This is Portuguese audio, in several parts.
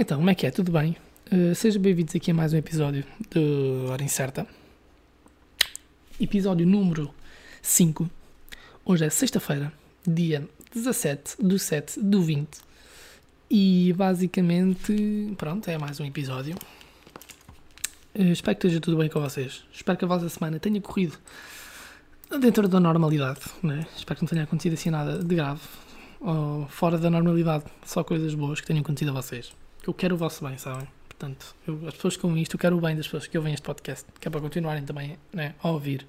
Então, como é que é? Tudo bem? Uh, sejam bem-vindos aqui a mais um episódio do Hora Incerta. Episódio número 5. Hoje é sexta-feira, dia 17 do 7 do 20. E basicamente, pronto, é mais um episódio. Uh, espero que esteja tudo bem com vocês. Espero que a vossa semana tenha corrido dentro da normalidade, né? Espero que não tenha acontecido assim nada de grave ou fora da normalidade. Só coisas boas que tenham acontecido a vocês eu quero o vosso bem, sabem? Portanto, eu, as pessoas com isto, eu quero o bem das pessoas que ouvem este podcast, que é para continuarem também né, a ouvir.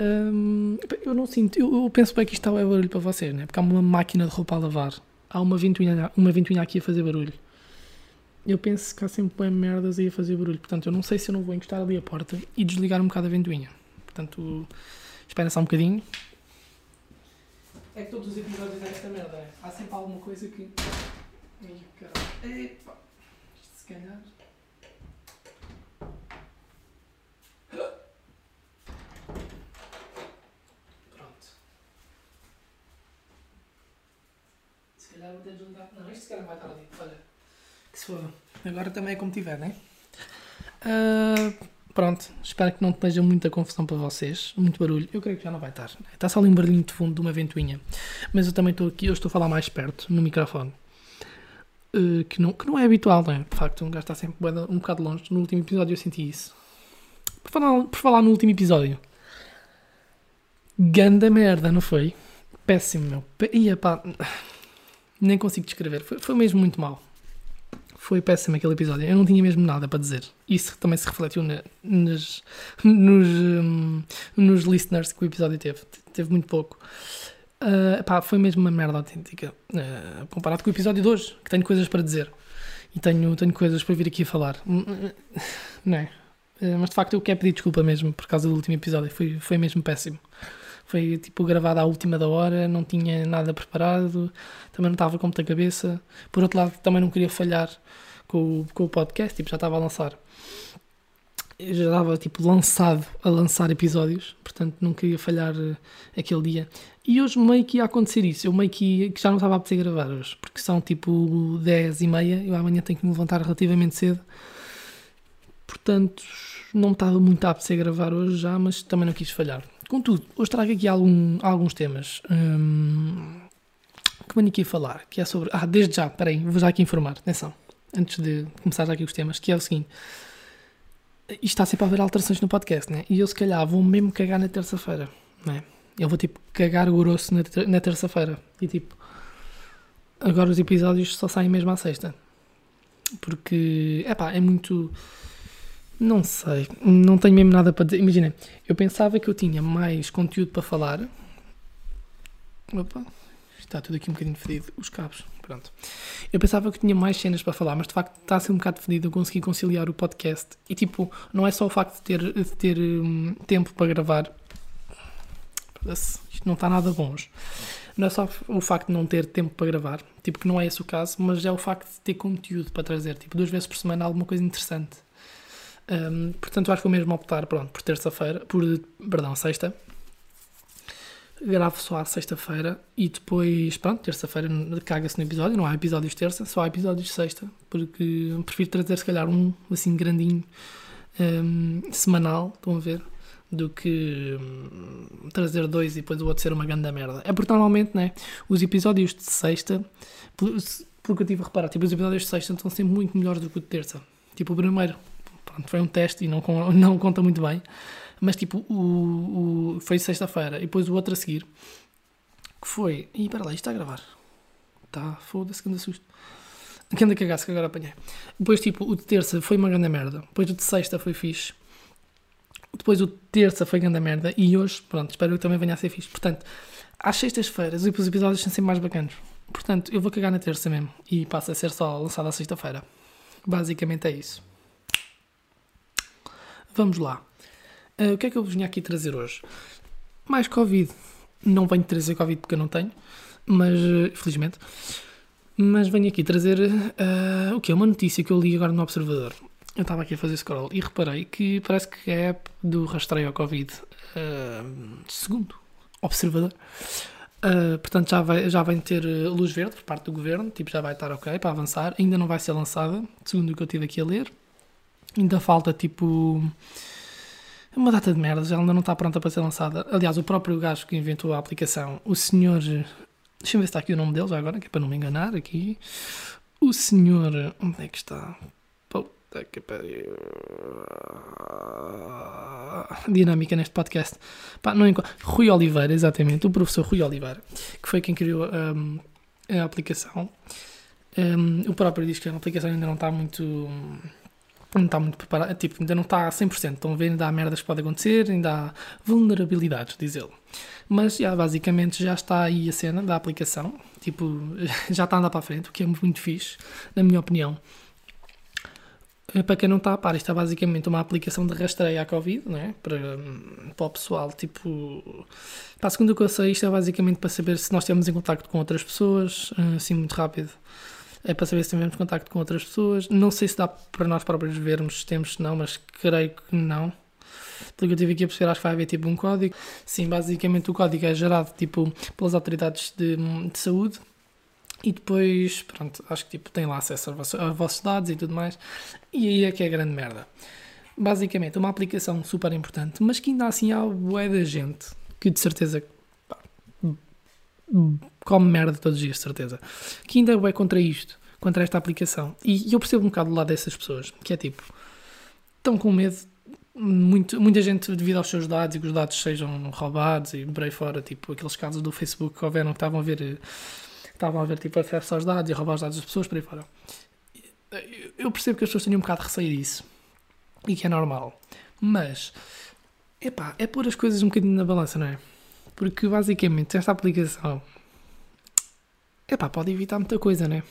Hum, eu não sinto, eu, eu, penso bem que isto é barulho para vocês, né? Porque há uma máquina de roupa a lavar, há uma ventoinha, uma ventoinha aqui a fazer barulho. Eu penso que há sempre bem merdas aí a fazer barulho, portanto, eu não sei se eu não vou encostar ali a porta e desligar um bocado a ventoinha. Portanto, espera só um bocadinho. É que todos os episódios é esta merda, né? Há sempre alguma coisa que. Ai, caralho. Epa. Se calhar. Pronto. Se calhar vou ter de juntar. Não, isto se calhar vai estar ali. Olha. Que se for. Agora também é como tiver, né? Uh, pronto. Espero que não esteja muita confusão para vocês. Muito barulho. Eu creio que já não vai estar. Está só ali um barulhinho de fundo de uma ventoinha. Mas eu também estou aqui. Eu estou a falar mais perto no microfone. Uh, que, não, que não é habitual, não é? De facto, um gajo está sempre um bocado longe. No último episódio eu senti isso. Por falar, por falar no último episódio. Ganda merda, não foi? Péssimo, meu. Ia pá. Nem consigo descrever. Foi, foi mesmo muito mal. Foi péssimo aquele episódio. Eu não tinha mesmo nada para dizer. Isso também se refletiu na, nas, nos, um, nos listeners que o episódio teve. Teve muito pouco. Uh, pá, foi mesmo uma merda autêntica. Uh, comparado com o episódio de hoje, que tenho coisas para dizer. E tenho, tenho coisas para vir aqui a falar. Não é? Uh, mas de facto eu quero pedir desculpa mesmo por causa do último episódio. Foi, foi mesmo péssimo. Foi tipo gravado à última da hora, não tinha nada preparado, também não estava com muita cabeça. Por outro lado, também não queria falhar com o, com o podcast, tipo, já estava a lançar eu já estava tipo lançado a lançar episódios, portanto não queria falhar uh, aquele dia. E hoje meio que ia acontecer isso, eu meio que, que já não estava a apetecer gravar hoje, porque são tipo 10 e meia, eu amanhã tenho que me levantar relativamente cedo, portanto não estava muito a apetecer gravar hoje já, mas também não quis falhar. Contudo, hoje trago aqui algum, alguns temas hum, que venho aqui a falar, que é sobre. Ah, desde já, peraí, vou já aqui informar, atenção, antes de começar já aqui os temas, que é o seguinte está sempre a haver alterações no podcast, né? E eu se calhar vou mesmo cagar na terça-feira, né? Eu vou tipo cagar grosso na, ter na terça-feira. E tipo, agora os episódios só saem mesmo à sexta. Porque, é pá, é muito. Não sei, não tenho mesmo nada para dizer. Imaginem, eu pensava que eu tinha mais conteúdo para falar. Opa, está tudo aqui um bocadinho fedido, os cabos. Pronto. Eu pensava que tinha mais cenas para falar, mas de facto está a ser um bocado fedido eu consegui conciliar o podcast. E tipo, não é só o facto de ter, de ter um, tempo para gravar. Isto não está nada bom. Não é só o facto de não ter tempo para gravar, tipo que não é esse o caso, mas é o facto de ter conteúdo para trazer, tipo duas vezes por semana alguma coisa interessante. Um, portanto, acho que vou mesmo optar pronto, por terça-feira, por, perdão, sexta, gravo só à sexta-feira e depois, pronto, terça-feira caga-se no episódio, não há episódios terça, só há episódios sexta, porque prefiro trazer se calhar um assim grandinho um, semanal, estão a ver, do que um, trazer dois e depois o outro ser uma grande merda. É porque normalmente, né, os episódios de sexta, porque eu tive a reparar, tipo, os episódios de sexta estão sempre muito melhores do que o de terça. Tipo, o primeiro, pronto, foi um teste e não, não conta muito bem. Mas tipo, o, o foi sexta-feira e depois o outro a seguir, que foi. E para lá, isto está a gravar. Tá, foda-se, que anda susto. Que anda cagasse que agora apanhei. Depois, tipo, o de terça foi uma grande merda. Depois o de sexta foi fixe. Depois o de terça foi grande merda. E hoje, pronto, espero que também venha a ser fixe. Portanto, às sextas-feiras os episódios são sempre mais bacanos. Portanto, eu vou cagar na terça mesmo. E passa a ser só lançado à sexta-feira. Basicamente é isso. Vamos lá. Uh, o que é que eu vos vinha aqui trazer hoje? Mais Covid. Não venho trazer Covid porque eu não tenho, mas uh, felizmente. Mas venho aqui trazer uh, o que é uma notícia que eu li agora no Observador. Eu estava aqui a fazer scroll e reparei que parece que a app do rastreio ao Covid, segundo Observador, Uh, portanto, já vai, já vai ter luz verde por parte do governo, tipo, já vai estar ok para avançar. Ainda não vai ser lançada, segundo o que eu tive aqui a ler. Ainda falta tipo. Uma data de merdas, ela ainda não está pronta para ser lançada. Aliás, o próprio gajo que inventou a aplicação, o senhor. Deixa-me ver se está aqui o nome dele já agora, que é para não me enganar aqui. O senhor. Onde é que está? Puta que pariu. Dinâmica neste podcast. Pá, não encontro. Rui Oliveira, exatamente, o professor Rui Oliveira, que foi quem criou um, a aplicação. Um, o próprio diz que a aplicação ainda não está muito. Não está muito preparada, tipo, ainda não está a 100%. Estão a ver, ainda há merdas que podem acontecer, ainda há vulnerabilidades, diz ele. Mas, já, basicamente, já está aí a cena da aplicação. Tipo, já está a andar para a frente, o que é muito fixe, na minha opinião. Eh, para quem não está a par, isto é basicamente uma aplicação de rastreio à Covid, é? para, para o pessoal. Tipo, para a segunda que eu sei, isto é basicamente para saber se nós estamos em contato com outras pessoas, eh, assim muito rápido. É para saber se temos contacto com outras pessoas. Não sei se dá para nós próprios vermos se temos, não, mas creio que não. Pelo que eu tive aqui a perceber, acho que vai haver tipo um código. Sim, basicamente o código é gerado tipo pelas autoridades de, de saúde e depois, pronto, acho que tipo, tem lá acesso aos vossos dados e tudo mais. E aí é que é a grande merda. Basicamente, uma aplicação super importante, mas que ainda assim há bué da gente que de certeza come merda todos os dias, de certeza. Que ainda é contra isto, contra esta aplicação. E eu percebo um bocado do lado dessas pessoas, que é tipo, estão com medo muito, muita gente, devido aos seus dados e que os dados sejam roubados e por aí fora, tipo aqueles casos do Facebook que houveram que estavam a ver estavam a ver tipo acesso aos dados e roubar os dados das pessoas por aí fora. Eu percebo que as pessoas têm um bocado de receio disso e que é normal, mas epá, é pôr as coisas um bocadinho na balança, não é? Porque basicamente esta aplicação epá, pode evitar muita coisa, não é?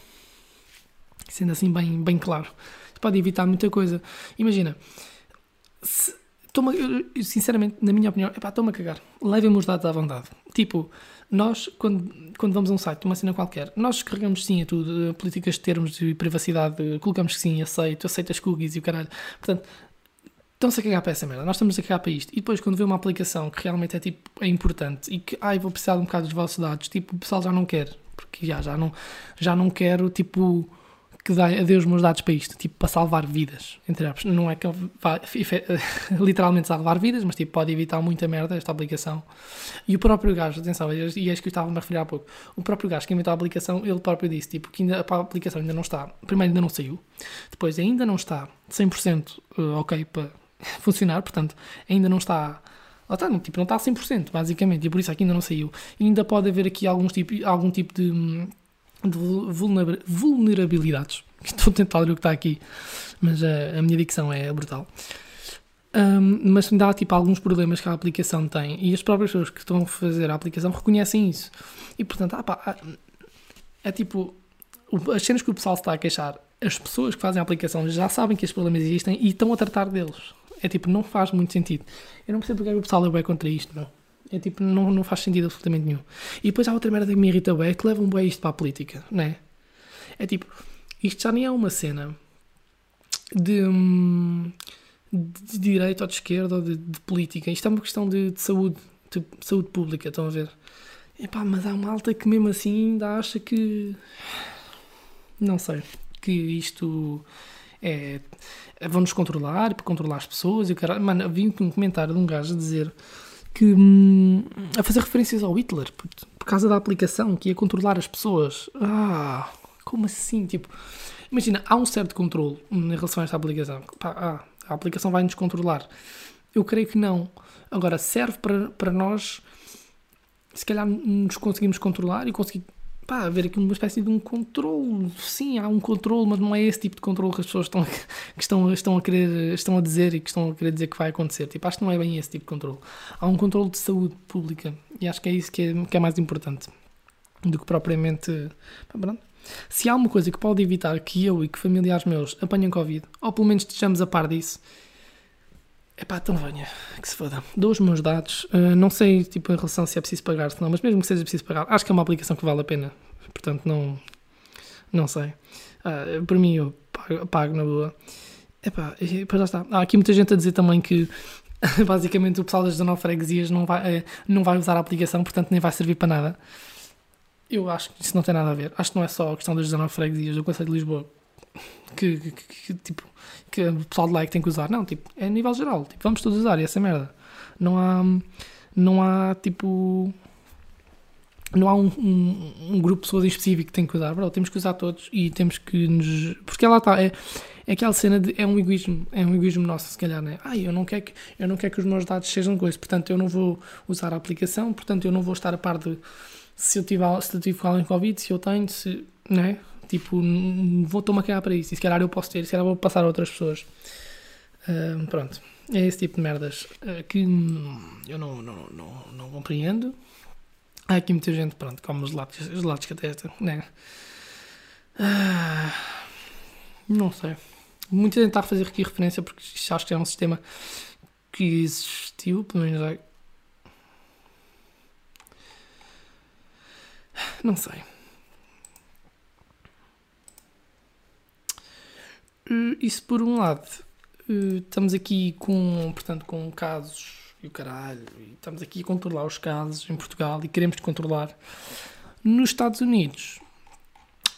Sendo assim bem, bem claro, pode evitar muita coisa. Imagina, se, toma, eu, sinceramente, na minha opinião, epá, estou-me a cagar. Levem-me os dados à vontade. Tipo, nós, quando, quando vamos a um site, uma cena qualquer, nós carregamos sim a tudo, políticas de termos de privacidade, colocamos que sim, aceito, aceito as cookies e o caralho. Portanto, estão-se a cagar para essa merda, nós estamos a cagar para isto. E depois, quando vê uma aplicação que realmente é tipo, é importante e que, ai, vou precisar de um bocado dos vossos dados, tipo, o pessoal já não quer, porque já, já não, já não quero, tipo que dá adeus meus dados para isto, tipo, para salvar vidas, entre aspas. Não é que vai literalmente salvar vidas, mas tipo, pode evitar muita merda esta aplicação. E o próprio gajo, atenção, e é isso que eu estava a me referir há pouco, o próprio gajo que inventou a aplicação, ele próprio disse, tipo, que ainda, a aplicação ainda não está, primeiro ainda não saiu, depois ainda não está 100% eh, ok para funcionar, portanto, ainda não está Lá está, não, tipo, não está a 100%, basicamente, e por isso aqui ainda não saiu. E ainda pode haver aqui alguns tipo, algum tipo de de vulnerabilidades. Estou a tentar ler o que está aqui, mas a, a minha dicção é brutal. Um, mas dá tipo alguns problemas que a aplicação tem e as próprias pessoas que estão a fazer a aplicação reconhecem isso. E portanto, ah, pá, é tipo as cenas que o pessoal está a queixar, as pessoas que fazem a aplicação já sabem que estes problemas existem e estão a tratar deles. É tipo, não faz muito sentido. Eu não percebo porque é o pessoal é contra isto, não. É tipo, não, não faz sentido absolutamente nenhum. E depois há outra merda que me irrita bem, é que levam bem isto para a política, não é? É tipo, isto já nem é uma cena de, hum, de direita ou de esquerda ou de, de política. Isto é uma questão de, de saúde, de saúde pública, estão a ver? Epá, mas há uma alta que mesmo assim ainda acha que. Não sei. Que isto é. Vão-nos controlar para controlar as pessoas e o cara. Mano, vi um comentário de um gajo a dizer que hum, a fazer referências ao Hitler por, por, causa da aplicação que ia controlar as pessoas. Ah, como assim? Tipo, imagina, há um certo controle em relação a esta aplicação. Ah, a aplicação vai nos controlar. Eu creio que não. Agora, serve para, para nós, se calhar, nos conseguimos controlar e conseguir pá, haver aqui uma espécie de um controle. Sim, há um controle, mas não é esse tipo de controle que as pessoas estão, que estão, estão a querer, estão a dizer e que estão a querer dizer que vai acontecer. Tipo, acho que não é bem esse tipo de controle. Há um controle de saúde pública e acho que é isso que é, que é mais importante do que propriamente. Pá, pronto. Se há uma coisa que pode evitar que eu e que familiares meus apanhem Covid, ou pelo menos estejamos a par disso, é pá, então venha, que se foda. Dou os meus dados, uh, não sei tipo, em relação se é preciso pagar, se não, mas mesmo que seja preciso pagar, acho que é uma aplicação que vale a pena. Portanto, não, não sei. Uh, mim, eu pago, pago na boa. Epá, depois já está. Há aqui muita gente a dizer também que Basicamente, o pessoal das 19 freguesias não vai, eh, não vai usar a aplicação, portanto, nem vai servir para nada. Eu acho que isso não tem nada a ver. Acho que não é só a questão das 19 freguesias do Conselho de Lisboa que, que, que, tipo, que o pessoal de é que tem que usar. Não, tipo, é a nível geral. Tipo, vamos todos usar essa merda. Não há, não há tipo, não há um, um, um, grupo de pessoas em específico que tem que usar, bro, temos que usar todos e temos que nos. Porque ela está. É, é aquela cena de. É um egoísmo. É um egoísmo nosso, se calhar, né? Ai, eu não quero que, eu não quero que os meus dados sejam coisas, portanto eu não vou usar a aplicação, portanto eu não vou estar a par de se eu tiver, se eu tive alguém com Covid, se eu tenho, se. Né? Tipo, vou tomar cagar para isso. E se calhar eu posso ter, se calhar vou passar a outras pessoas. Uh, pronto. É esse tipo de merdas uh, que eu não, não, não, não compreendo. Há aqui muita gente, pronto, como os lados, os lados que atesta, né? Ah, não sei. Muita gente está a fazer aqui referência porque acho que é um sistema que existiu, pelo menos. Não sei. Isso por um lado. Eh, estamos aqui com, portanto, com casos e o caralho. E estamos aqui a controlar os casos em Portugal e queremos controlar. Nos Estados Unidos,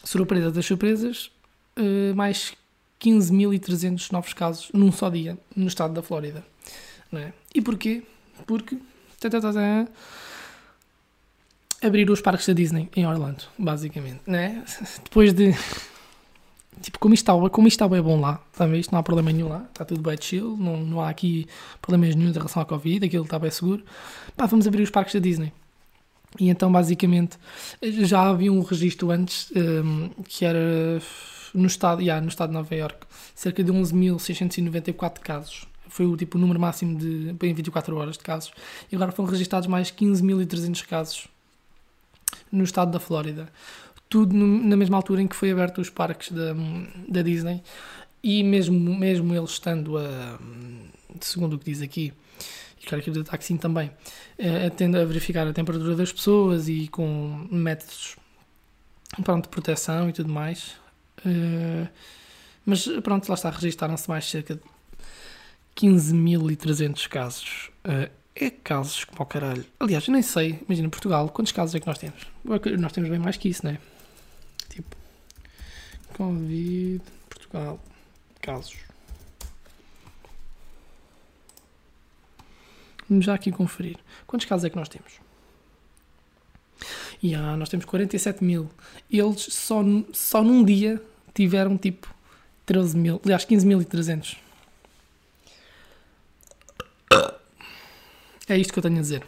surpresa das surpresas, uh, mais 15.300 novos casos num só dia no estado da Flórida. É? E porquê? Porque abrir os parques da Disney em Orlando, basicamente. É? Depois de tipo, como isto está, como isto está bem bom lá, tá isto não há problema nenhum lá, está tudo bem chill, não, não há aqui problemas nenhum em relação à Covid, aquilo está bem seguro, pá, vamos abrir os parques da Disney. E então, basicamente, já havia um registro antes, um, que era no estado, yeah, no estado de Nova York, cerca de 11.694 casos. Foi o tipo número máximo de em 24 horas de casos. E agora foram registrados mais 15.300 casos no estado da Flórida tudo na mesma altura em que foi aberto os parques da, da Disney e mesmo, mesmo eles estando a, segundo o que diz aqui, e claro que que sim também, a, a verificar a temperatura das pessoas e com métodos pronto, de proteção e tudo mais. Uh, mas pronto, lá está, registaram-se mais cerca de 15.300 casos. Uh, é casos como o caralho. Aliás, eu nem sei, imagina, Portugal, quantos casos é que nós temos? Nós temos bem mais que isso, não é? Covid, Portugal, casos. Vamos já aqui conferir. Quantos casos é que nós temos? E ah, nós temos 47 mil. Eles só, só num dia tiveram tipo 13 mil, aliás, 15.300. É isto que eu tenho a dizer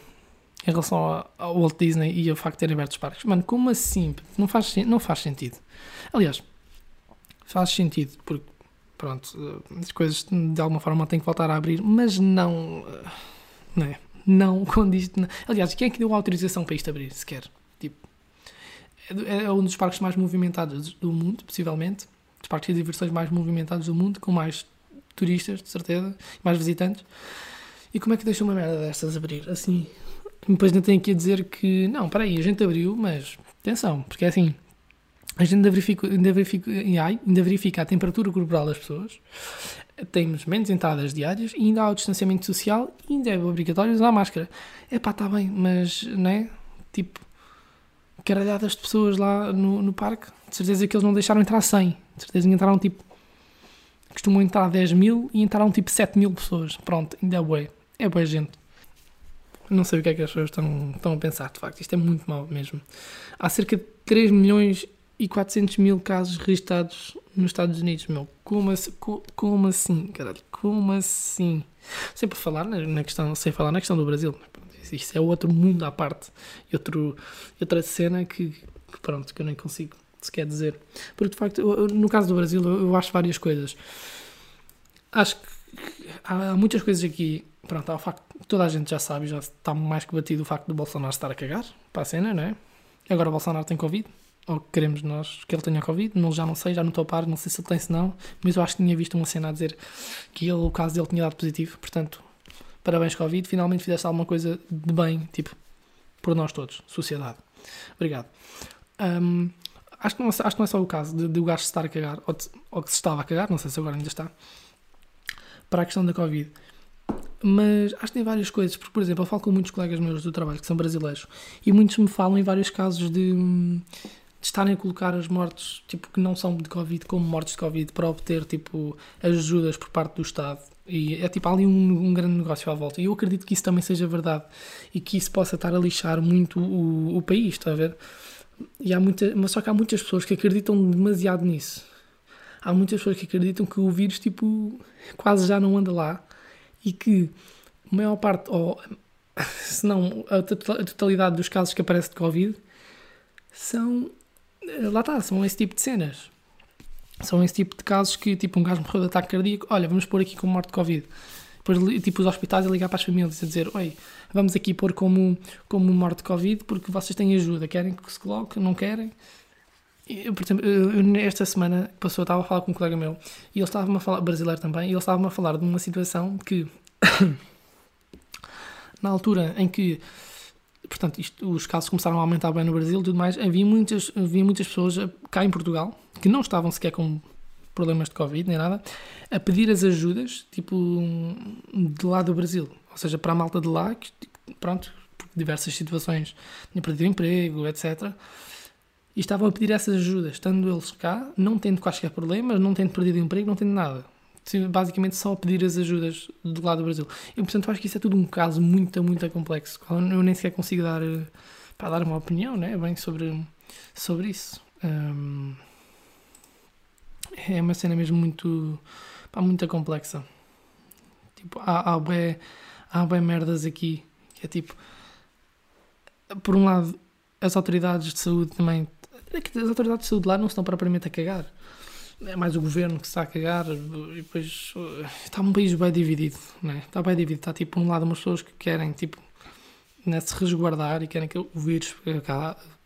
em relação ao Walt Disney e ao facto de terem aberto os parques. Mano, como assim? Não faz, não faz sentido. Aliás, faz sentido, porque, pronto, as coisas de alguma forma têm que voltar a abrir, mas não. Não é? Não. Não. Aliás, quem é que deu autorização para isto abrir, sequer? Tipo, é, é um dos parques mais movimentados do mundo, possivelmente. Dos parques de diversões mais movimentados do mundo, com mais turistas, de certeza, mais visitantes. E como é que deixa uma merda destas abrir? Assim, depois ainda tenho aqui a dizer que, não, para aí, a gente abriu, mas atenção, porque é assim, a gente ainda verifica, ainda verifica, ainda verifica a temperatura corporal das pessoas, temos menos entradas diárias e ainda há o distanciamento social e ainda é obrigatório usar máscara. É pá, está bem, mas, não é? Tipo, caralhadas de pessoas lá no, no parque, de certeza que eles não deixaram entrar 100, de certeza que entraram tipo, costumam entrar 10 mil e entraram tipo 7 mil pessoas. Pronto, ainda é bué, é boa gente. Não sei o que é que as pessoas estão, estão a pensar, de facto. Isto é muito mau mesmo. Há cerca de 3 milhões e 400 mil casos registados nos Estados Unidos, meu. Como assim, como assim caralho? Como assim? Falar na questão, sem falar na questão do Brasil. Isso é outro mundo à parte. Outro, outra cena que, que, pronto, que eu nem consigo sequer dizer. Porque, de facto, no caso do Brasil, eu acho várias coisas. Acho que há muitas coisas aqui pronto, há o facto, toda a gente já sabe, já está mais que batido o facto do Bolsonaro estar a cagar para a cena, não é? Agora o Bolsonaro tem Covid, ou queremos nós que ele tenha Covid, não, já não sei, já não estou a par, não sei se ele tem, se não, mas eu acho que tinha visto uma cena a dizer que ele, o caso dele tinha dado positivo, portanto, parabéns Covid, finalmente fizeste alguma coisa de bem, tipo, por nós todos, sociedade. Obrigado. Um, acho, que não, acho que não é só o caso de, de o gajo se estar a cagar, ou, de, ou que se estava a cagar, não sei se agora ainda está, para a questão da Covid Mas acho que tem várias coisas, porque, por exemplo, eu falo com muitos colegas meus do trabalho que são brasileiros e muitos me falam em vários casos de, de estarem a colocar as mortes tipo, que não são de Covid como mortes de Covid para obter tipo, ajudas por parte do Estado. E é tipo, ali um, um grande negócio à volta. E eu acredito que isso também seja verdade e que isso possa estar a lixar muito o, o país, está a ver? E há muita, mas só que há muitas pessoas que acreditam demasiado nisso. Há muitas pessoas que acreditam que o vírus tipo, quase já não anda lá e que a maior parte, ou se não a totalidade dos casos que aparece de Covid, são. Lá está, são esse tipo de cenas. São esse tipo de casos que, tipo, um gajo morreu de ataque cardíaco, olha, vamos pôr aqui como morte de Covid. Depois, tipo, os hospitais a ligar para as famílias a dizer: Oi, vamos aqui pôr como, como morte de Covid porque vocês têm ajuda. Querem que se coloque? Não querem? Eu, por exemplo, eu, esta semana passou, eu estava a falar com um colega meu e ele estava-me a falar, brasileiro também, e ele estava-me a falar de uma situação que, na altura em que, portanto, isto, os casos começaram a aumentar bem no Brasil e tudo mais, havia muitas, havia muitas pessoas cá em Portugal que não estavam sequer com problemas de Covid nem nada, a pedir as ajudas, tipo, de lá do Brasil. Ou seja, para a malta de lá, que, pronto, por diversas situações, tinha perdido emprego, etc. E estavam a pedir essas ajudas, estando eles cá, não tendo quaisquer problemas, não tendo perdido emprego, não tendo nada. Basicamente só a pedir as ajudas do lado do Brasil. E, portanto, acho que isso é tudo um caso muito, muito complexo. Eu nem sequer consigo dar, para dar uma opinião, né, bem, sobre, sobre isso. É uma cena mesmo muito, pá, muito complexa. Tipo, há, há, bem, há bem merdas aqui, que é tipo, por um lado, as autoridades de saúde também, é as autoridades de saúde lá não estão propriamente a cagar. É mais o governo que está a cagar e depois está um país bem dividido, né? Está bem dividido. Está tipo, um lado, umas pessoas que querem, tipo, né, se resguardar e querem que o vírus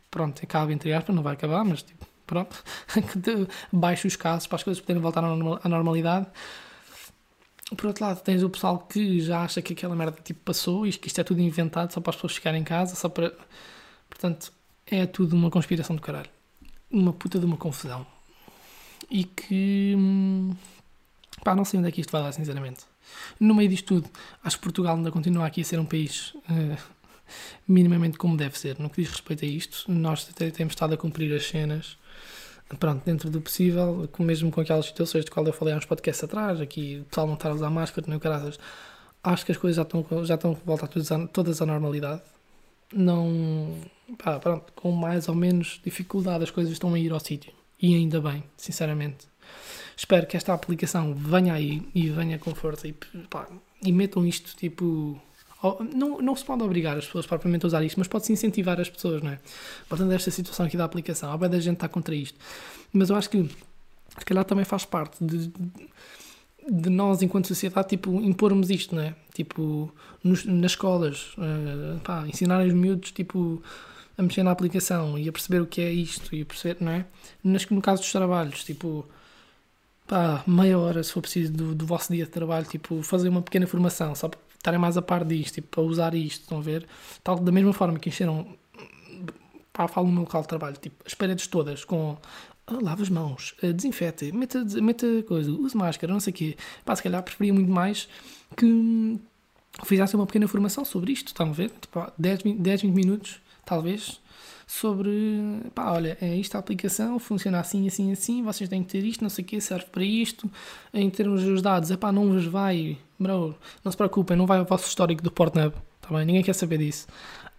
pronto, acabe entre aspas, não vai acabar, mas tipo, pronto, baixo os casos para as coisas poderem voltar à normalidade. Por outro lado, tens o pessoal que já acha que aquela merda tipo passou e que isto é tudo inventado só para as pessoas ficarem em casa, só para. Portanto, é tudo uma conspiração do caralho. Uma puta de uma confusão. E que. Hum, pá, não sei onde é que isto vai dar, sinceramente. No meio disto tudo, acho que Portugal ainda continua aqui a ser um país uh, minimamente como deve ser. No que diz respeito a isto, nós temos estado a cumprir as cenas pronto, dentro do possível, mesmo com aquelas situações de qual eu falei há uns podcasts atrás, aqui o pessoal não estar a usar máscara, nem o caraças, acho que as coisas já estão, já estão a voltar todas à normalidade. Não. Pá, pronto, com mais ou menos dificuldade as coisas estão a ir ao sítio. E ainda bem, sinceramente. Espero que esta aplicação venha aí e venha com força e, pá, e metam isto tipo não, não se pode obrigar as pessoas propriamente a usar isto, mas pode-se incentivar as pessoas, não é? Portanto, esta situação aqui da aplicação, a da gente está contra isto. Mas eu acho que, se calhar, também faz parte de, de nós, enquanto sociedade, tipo, impormos isto, não é? Tipo, nos, nas escolas, uh, pá, ensinarem os miúdos, tipo, a mexer na aplicação e a perceber o que é isto e a perceber, não é? Nas, no caso dos trabalhos, tipo, pá, meia hora, se for preciso, do, do vosso dia de trabalho, tipo, fazer uma pequena formação, só para estarem mais a par disto, tipo, para usar isto, estão a ver? Tal, da mesma forma que encheram, pá, falo no meu local de trabalho, tipo, as paredes todas com ah, lava as mãos, ah, desinfete, meta, meta coisa, use máscara, não sei o quê. Pá, se calhar preferia muito mais que fizessem uma pequena formação sobre isto, estão a ver? Tipo, 10, 20, 10, 20 minutos, talvez, sobre, pá, olha, é isto a aplicação, funciona assim, assim, assim, vocês têm que ter isto, não sei o quê, serve para isto, em termos dos dados, é pá, não vos vai, bro, não se preocupem, não vai o vosso histórico do Portnub, tá bem? Ninguém quer saber disso.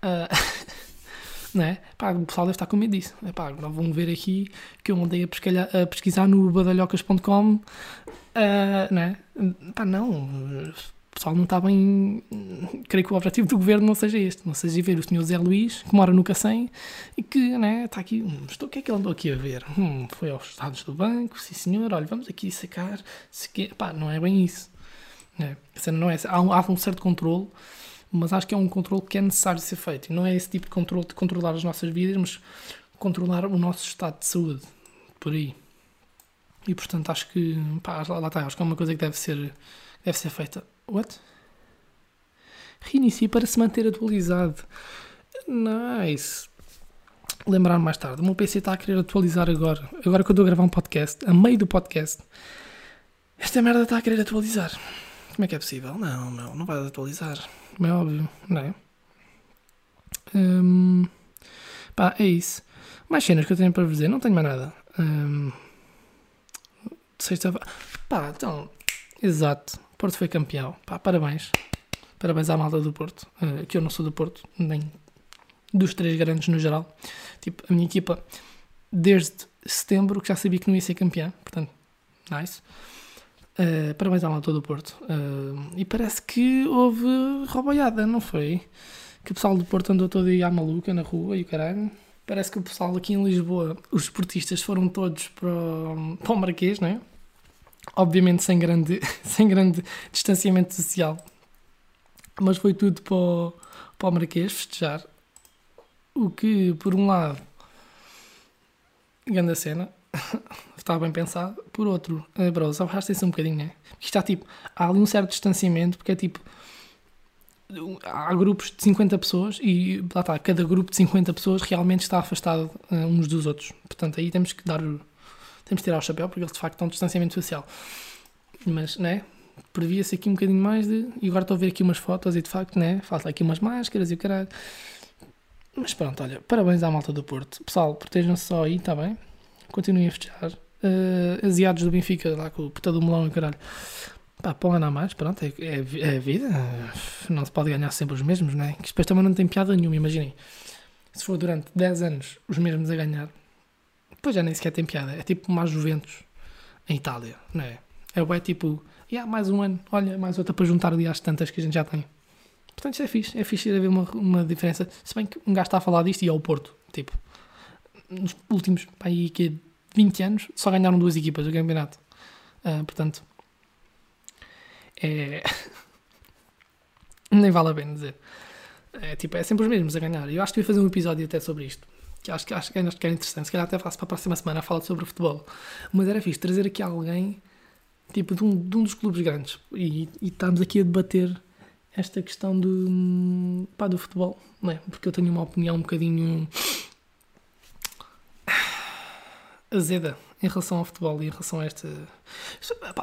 Uh, né? Pá, o pessoal deve estar com medo disso. É pá, agora vão ver aqui que eu andei a, a pesquisar no badalhocas.com, uh, né? Pá, não, pessoal não está bem. Creio que o objetivo do governo não seja este, não seja ver o senhor Zé Luís, que mora no Cacém, e que né, está aqui. Hum, estou, o que é que ele andou aqui a ver? Hum, foi aos estados do banco, sim senhor, olha, vamos aqui sacar. Se que, pá, não é bem isso. É, não é, há, um, há um certo controle, mas acho que é um controle que é necessário ser feito. E não é esse tipo de controle de controlar as nossas vidas, mas controlar o nosso estado de saúde. Por aí. E portanto acho que. Pá, lá, lá está, acho que é uma coisa que deve ser, deve ser feita. What? Reinicie para se manter atualizado. Nice. Lembrar mais tarde. O meu PC está a querer atualizar agora. Agora que eu estou a gravar um podcast, a meio do podcast, esta merda está a querer atualizar. como é que é possível? Não, não, não vais atualizar. Como é óbvio, não é? Hum, pá, é isso. Mais cenas que eu tenho para vos dizer, não tenho mais nada. Hum, sexta Pá, então, exato. Porto foi campeão. Pá, parabéns. Parabéns à malta do Porto. Uh, que eu não sou do Porto, nem dos três grandes no geral. Tipo, a minha equipa, desde setembro, que já sabia que não ia ser campeã. Portanto, nice. Uh, parabéns à malta do Porto. Uh, e parece que houve roubaiada, não foi? Que o pessoal do Porto andou todo aí à maluca na rua e o caralho. Parece que o pessoal aqui em Lisboa, os esportistas foram todos para o, para o Marquês, não é? Obviamente sem grande, sem grande distanciamento social. Mas foi tudo para o, para o Marquês festejar. O que, por um lado, grande cena, estava bem pensado. Por outro, uh, bros, afastem-se um bocadinho, né? Porque está tipo, há ali um certo distanciamento, porque é tipo, há grupos de 50 pessoas e lá está, cada grupo de 50 pessoas realmente está afastado uh, uns dos outros. Portanto, aí temos que dar temos de tirar o chapéu porque eles de facto estão um distanciamento social. Mas, né? Previa-se aqui um bocadinho mais de. E agora estou a ver aqui umas fotos e de facto, né? Falta aqui umas máscaras e o caralho. Mas pronto, olha, parabéns à malta do Porto. Pessoal, protejam-se só aí, está bem? Continuem a festejar. Uh, asiados do Benfica, lá com o puta do melão e caralho. Pá, pode ganhar mais, pronto, é, é, é, vida. Não se pode ganhar sempre os mesmos, né? Que depois também não tem piada nenhuma, imaginem. Se for durante 10 anos os mesmos a ganhar, depois já nem sequer tem piada. É tipo mais Juventus em Itália, não é? É é tipo, e yeah, mais um ano, olha, mais outra para juntar ali às tantas que a gente já tem. Portanto, isso é fixe. É fixe haver uma, uma diferença. Se bem que um gajo está a falar disto e é o Porto. Tipo, nos últimos pá, aí, que 20 anos só ganharam duas equipas do campeonato. Uh, portanto, é. Nem vale a pena dizer. É tipo, é sempre os mesmos a ganhar. Eu acho que ia fazer um episódio até sobre isto que acho que, acho, acho que era interessante. Se calhar até faço para a próxima semana a falar sobre futebol. Mas era fixe trazer aqui alguém tipo de um, de um dos clubes grandes e, e estamos aqui a debater esta questão do, pá, do futebol, não é? Porque eu tenho uma opinião um bocadinho azeda em relação ao futebol e em relação a esta.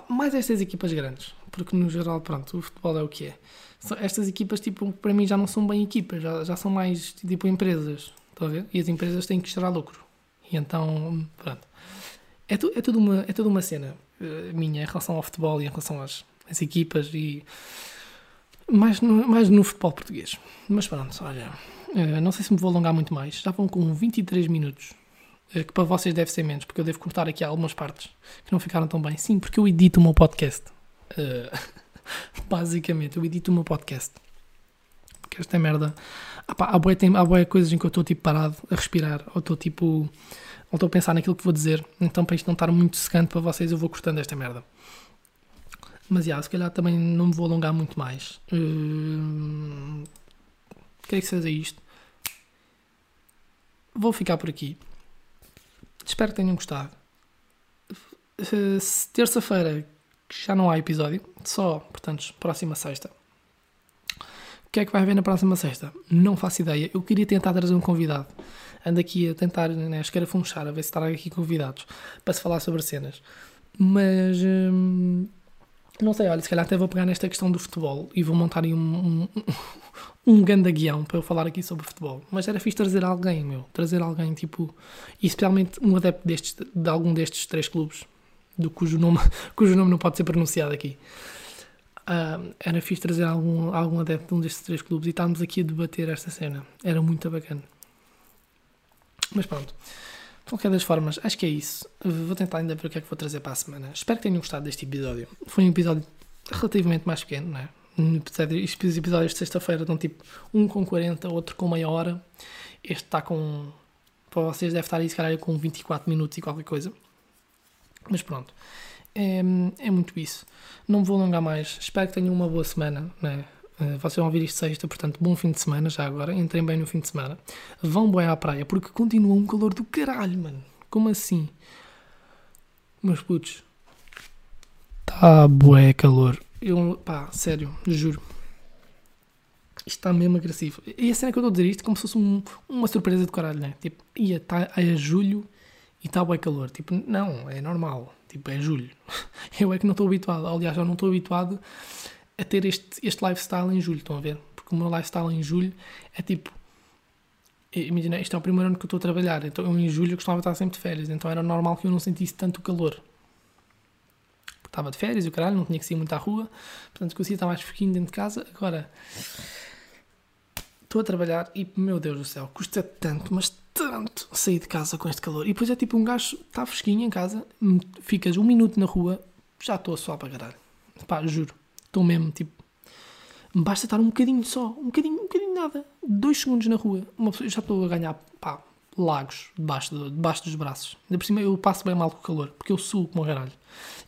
Mais estas equipas grandes, porque no geral, pronto, o futebol é o que é. Estas equipas, tipo, para mim já não são bem equipas, já, já são mais tipo empresas. Estão a ver? E as empresas têm que gerar lucro. E então, pronto. É, tu, é, tudo, uma, é tudo uma cena uh, minha em relação ao futebol e em relação às, às equipas e mais no, mais no futebol português. Mas pronto, olha, uh, não sei se me vou alongar muito mais. Já vão com 23 minutos, uh, que para vocês deve ser menos, porque eu devo cortar aqui algumas partes que não ficaram tão bem. Sim, porque eu edito o meu podcast. basicamente, eu edito o meu podcast. Porque esta merda Apá, há, boé, tem, há boé coisas em que eu estou tipo parado a respirar, ou estou tipo. ou estou a pensar naquilo que vou dizer. Então, para isto não estar muito secante para vocês, eu vou cortando esta merda. Mas, já, se calhar também não me vou alongar muito mais. Uh, queria que seja isto. Vou ficar por aqui. Espero que tenham gostado. Uh, Terça-feira, já não há episódio. Só, portanto, próxima sexta que é que vai haver na próxima sexta? Não faço ideia. Eu queria tentar trazer um convidado. Ando aqui a tentar né, escarafunchar, a ver se trago aqui convidados para se falar sobre cenas. Mas hum, não sei, olha, se calhar até vou pegar nesta questão do futebol e vou montar aí um, um, um ganda guião para eu falar aqui sobre futebol. Mas era fixe trazer alguém, meu. Trazer alguém tipo. E especialmente um adepto destes, de algum destes três clubes, do cujo nome, cujo nome não pode ser pronunciado aqui. Uh, era fixe trazer algum, algum adepto de um destes três clubes e estávamos aqui a debater esta cena. Era muito bacana. Mas pronto. De qualquer das formas, acho que é isso. Vou tentar ainda ver o que é que vou trazer para a semana. Espero que tenham gostado deste episódio. Foi um episódio relativamente mais pequeno, não é? Os episódios de sexta-feira estão tipo um com 40, outro com meia hora. Este está com. Para vocês deve estar aí, se calhar, com 24 minutos e qualquer coisa. Mas pronto é, é muito isso. Não me vou alongar mais. Espero que tenham uma boa semana. Né? Vocês vão ouvir isto sexta, portanto, bom fim de semana já agora. Entrem bem no fim de semana. Vão bem à praia, porque continua um calor do caralho, mano. Como assim? Meus putos. Tá bué calor. Eu, pá, sério, juro. Isto está mesmo agressivo. E a cena que eu estou a dizer isto como se fosse um, uma surpresa do caralho, né? Tipo, ia, tá, é julho e está bué calor. Tipo, não, é normal. Tipo, é julho. Eu é que não estou habituado. Aliás, eu não estou habituado a ter este, este lifestyle em julho, estão a ver? Porque o meu lifestyle em julho é tipo. Imagina, este é o primeiro ano que eu estou a trabalhar, então eu em julho eu costumava estar sempre de férias, então era normal que eu não sentisse tanto calor. Porque estava de férias e o caralho, não tinha que sair muito à rua, portanto conseguia estar mais fresquinho dentro de casa. Agora, estou a trabalhar e, meu Deus do céu, custa tanto, mas tanto sair de casa com este calor. E depois é tipo um gajo, está fresquinho em casa, ficas um minuto na rua, já estou a suar para caralho. Pá, juro, estou mesmo tipo Basta estar um bocadinho só, um bocadinho, um bocadinho nada, dois segundos na rua, uma pessoa, já estou a ganhar pá, lagos debaixo, de, debaixo dos braços. Ainda por cima eu passo bem mal com o calor, porque eu suo como o caralho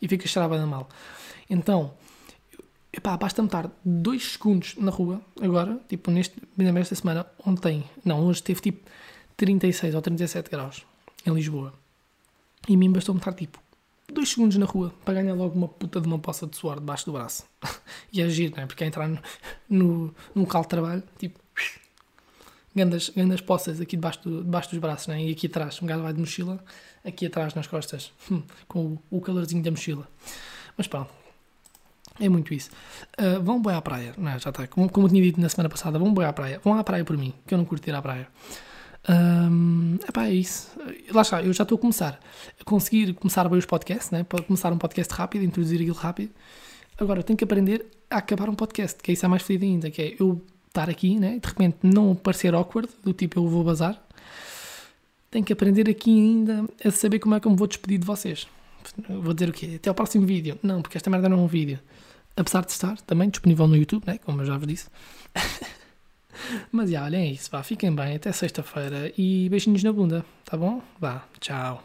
e fico a cheirar bem mal. Então, epá, basta-me estar dois segundos na rua, agora, tipo neste, nesta semana, ontem, não, hoje teve tipo 36 ou 37 graus em Lisboa. E a mim bastou-me estar tipo dois segundos na rua para ganhar logo uma puta de uma poça de suor debaixo do braço. e agir, não é? Porque é entrar no, no, no local de trabalho, tipo, grandes, grandes poças aqui debaixo, do, debaixo dos braços, né? E aqui atrás, um gajo vai de mochila, aqui atrás nas costas, com o, o calorzinho da mochila. Mas pronto, é muito isso. Uh, vão bem à praia, não? Já está. Como, como eu tinha dito na semana passada, vão bem à praia. Vão à praia por mim, que eu não curto ir à praia. Um, epá, é isso. Lá está, eu já estou a começar a conseguir começar bem os podcasts, né? para começar um podcast rápido, introduzir aquilo rápido. Agora, tenho que aprender a acabar um podcast, que é isso é mais feliz ainda, que é eu estar aqui, né? de repente não parecer awkward, do tipo eu vou bazar. Tenho que aprender aqui ainda a saber como é que eu me vou despedir de vocês. Vou dizer o quê? Até ao próximo vídeo. Não, porque esta merda não é um vídeo. Apesar de estar também disponível no YouTube, né? como eu já vos disse. Mas já, olhem isso, vá, fiquem bem, até sexta-feira e beijinhos na bunda, tá bom? Vá, tchau.